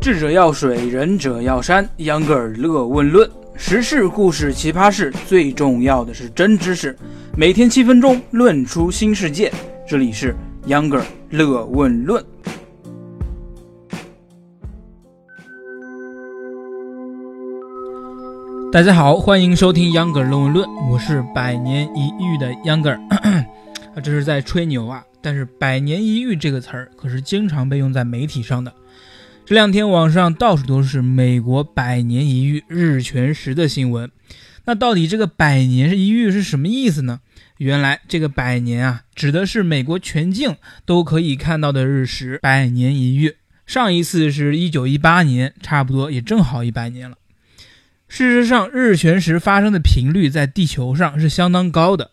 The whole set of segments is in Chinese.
智者要水，仁者要山。秧歌尔乐问论时事、故事、奇葩事，最重要的是真知识。每天七分钟，论出新世界。这里是秧歌尔乐问论。大家好，欢迎收听秧歌尔乐问论，我是百年一遇的秧歌尔。这是在吹牛啊！但是“百年一遇”这个词儿可是经常被用在媒体上的。这两天网上到处都是美国百年一遇日全食的新闻。那到底这个百年一遇是什么意思呢？原来这个百年啊，指的是美国全境都可以看到的日食百年一遇。上一次是一九一八年，差不多也正好一百年了。事实上，日全食发生的频率在地球上是相当高的，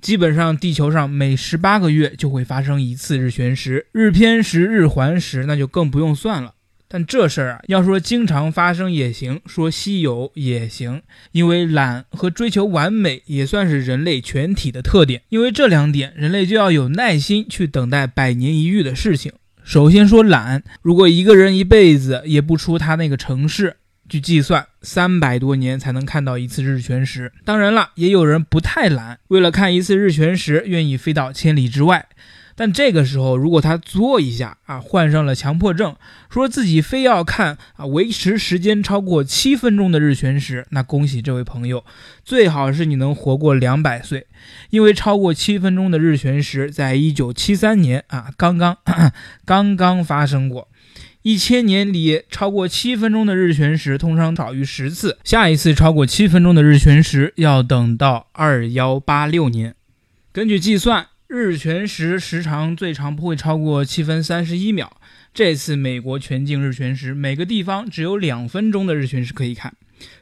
基本上地球上每十八个月就会发生一次日全食，日偏食、日环食那就更不用算了。但这事儿啊，要说经常发生也行，说稀有也行，因为懒和追求完美也算是人类全体的特点。因为这两点，人类就要有耐心去等待百年一遇的事情。首先说懒，如果一个人一辈子也不出他那个城市，据计算，三百多年才能看到一次日全食。当然了，也有人不太懒，为了看一次日全食，愿意飞到千里之外。但这个时候，如果他作一下啊，患上了强迫症，说自己非要看啊，维持时间超过七分钟的日全食，那恭喜这位朋友，最好是你能活过两百岁，因为超过七分钟的日全食，在一九七三年啊，刚刚刚刚发生过，一千年里超过七分钟的日全食通常少于十次，下一次超过七分钟的日全食要等到二幺八六年，根据计算。日全食时长最长不会超过七分三十一秒。这次美国全境日全食，每个地方只有两分钟的日全食可以看，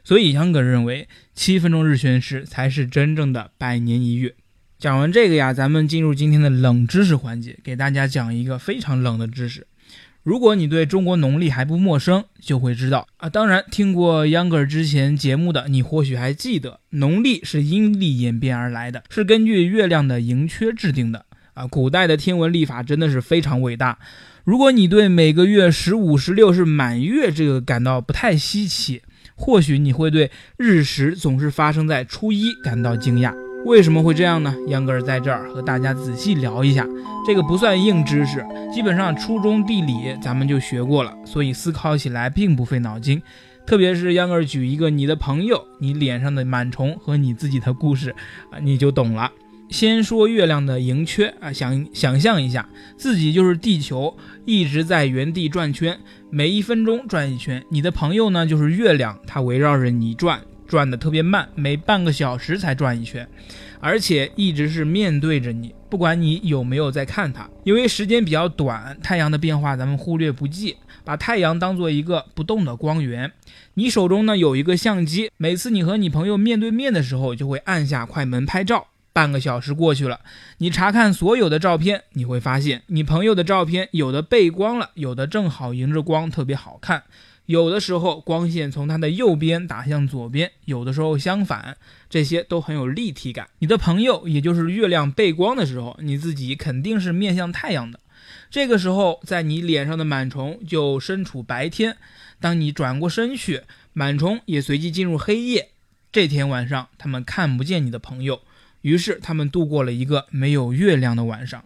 所以杨哥认为七分钟日全食才是真正的百年一遇。讲完这个呀，咱们进入今天的冷知识环节，给大家讲一个非常冷的知识。如果你对中国农历还不陌生，就会知道啊。当然，听过秧歌之前节目的你，或许还记得，农历是阴历演变而来的，是根据月亮的盈缺制定的啊。古代的天文历法真的是非常伟大。如果你对每个月十五、十六是满月这个感到不太稀奇，或许你会对日食总是发生在初一感到惊讶。为什么会这样呢？秧歌儿在这儿和大家仔细聊一下。这个不算硬知识，基本上初中地理咱们就学过了，所以思考起来并不费脑筋。特别是秧歌儿举一个你的朋友，你脸上的螨虫和你自己的故事啊，你就懂了。先说月亮的盈缺啊，想想象一下，自己就是地球，一直在原地转圈，每一分钟转一圈。你的朋友呢，就是月亮，它围绕着你转。转的特别慢，每半个小时才转一圈，而且一直是面对着你，不管你有没有在看它。因为时间比较短，太阳的变化咱们忽略不计，把太阳当做一个不动的光源。你手中呢有一个相机，每次你和你朋友面对面的时候，就会按下快门拍照。半个小时过去了，你查看所有的照片，你会发现你朋友的照片有的背光了，有的正好迎着光，特别好看。有的时候光线从它的右边打向左边，有的时候相反，这些都很有立体感。你的朋友，也就是月亮背光的时候，你自己肯定是面向太阳的。这个时候，在你脸上的螨虫就身处白天。当你转过身去，螨虫也随即进入黑夜。这天晚上，他们看不见你的朋友，于是他们度过了一个没有月亮的晚上。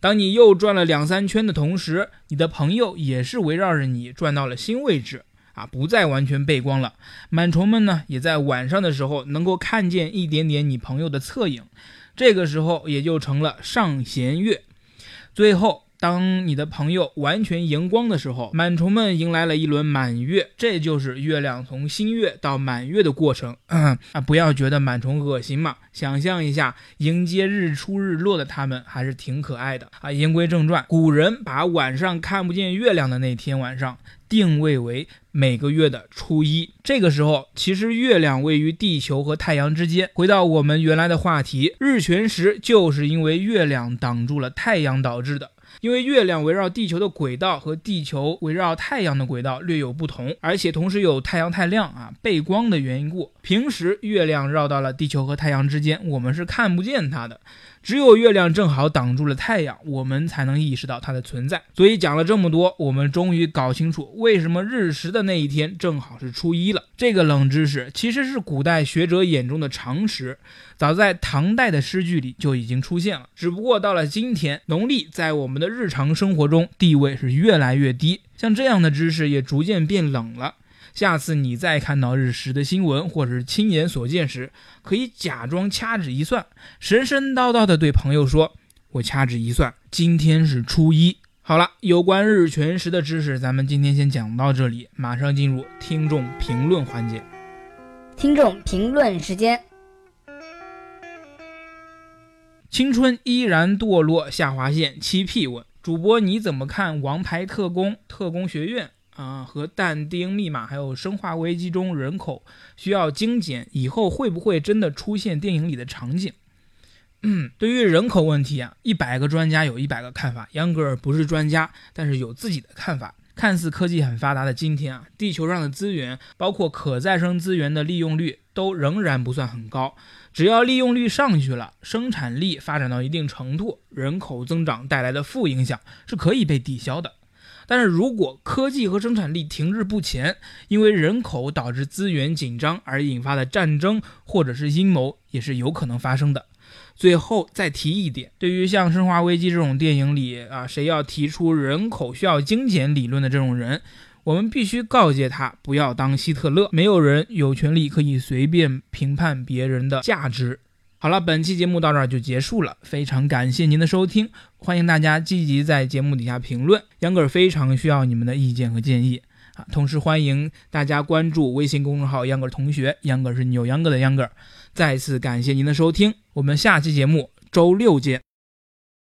当你又转了两三圈的同时，你的朋友也是围绕着你转到了新位置啊，不再完全背光了。螨虫们呢，也在晚上的时候能够看见一点点你朋友的侧影，这个时候也就成了上弦月。最后。当你的朋友完全荧光的时候，螨虫们迎来了一轮满月，这就是月亮从新月到满月的过程啊！不要觉得螨虫恶心嘛，想象一下，迎接日出日落的他们还是挺可爱的啊！言归正传，古人把晚上看不见月亮的那天晚上定位为每个月的初一，这个时候其实月亮位于地球和太阳之间。回到我们原来的话题，日全食就是因为月亮挡住了太阳导致的。因为月亮围绕地球的轨道和地球围绕太阳的轨道略有不同，而且同时有太阳太亮啊背光的缘故，平时月亮绕到了地球和太阳之间，我们是看不见它的。只有月亮正好挡住了太阳，我们才能意识到它的存在。所以讲了这么多，我们终于搞清楚为什么日食的那一天正好是初一了。这个冷知识其实是古代学者眼中的常识，早在唐代的诗句里就已经出现了。只不过到了今天，农历在我们的日常生活中地位是越来越低，像这样的知识也逐渐变冷了。下次你再看到日食的新闻或者是亲眼所见时，可以假装掐指一算，神神叨叨地对朋友说：“我掐指一算，今天是初一。”好了，有关日全食的知识，咱们今天先讲到这里，马上进入听众评论环节。听众评论时间：青春依然堕落下划线七 P 问主播你怎么看《王牌特工》《特工学院》？啊，和但丁密码还有生化危机中人口需要精简，以后会不会真的出现电影里的场景？嗯，对于人口问题啊，一百个专家有一百个看法。杨格尔不是专家，但是有自己的看法。看似科技很发达的今天啊，地球上的资源，包括可再生资源的利用率都仍然不算很高。只要利用率上去了，生产力发展到一定程度，人口增长带来的负影响是可以被抵消的。但是如果科技和生产力停滞不前，因为人口导致资源紧张而引发的战争或者是阴谋，也是有可能发生的。最后再提一点，对于像《生化危机》这种电影里啊，谁要提出人口需要精简理论的这种人，我们必须告诫他不要当希特勒。没有人有权利可以随便评判别人的价值。好了，本期节目到这儿就结束了，非常感谢您的收听，欢迎大家积极在节目底下评论，杨哥非常需要你们的意见和建议啊，同时欢迎大家关注微信公众号“杨哥同学”，杨哥是扭秧歌的秧歌，再次感谢您的收听，我们下期节目周六见。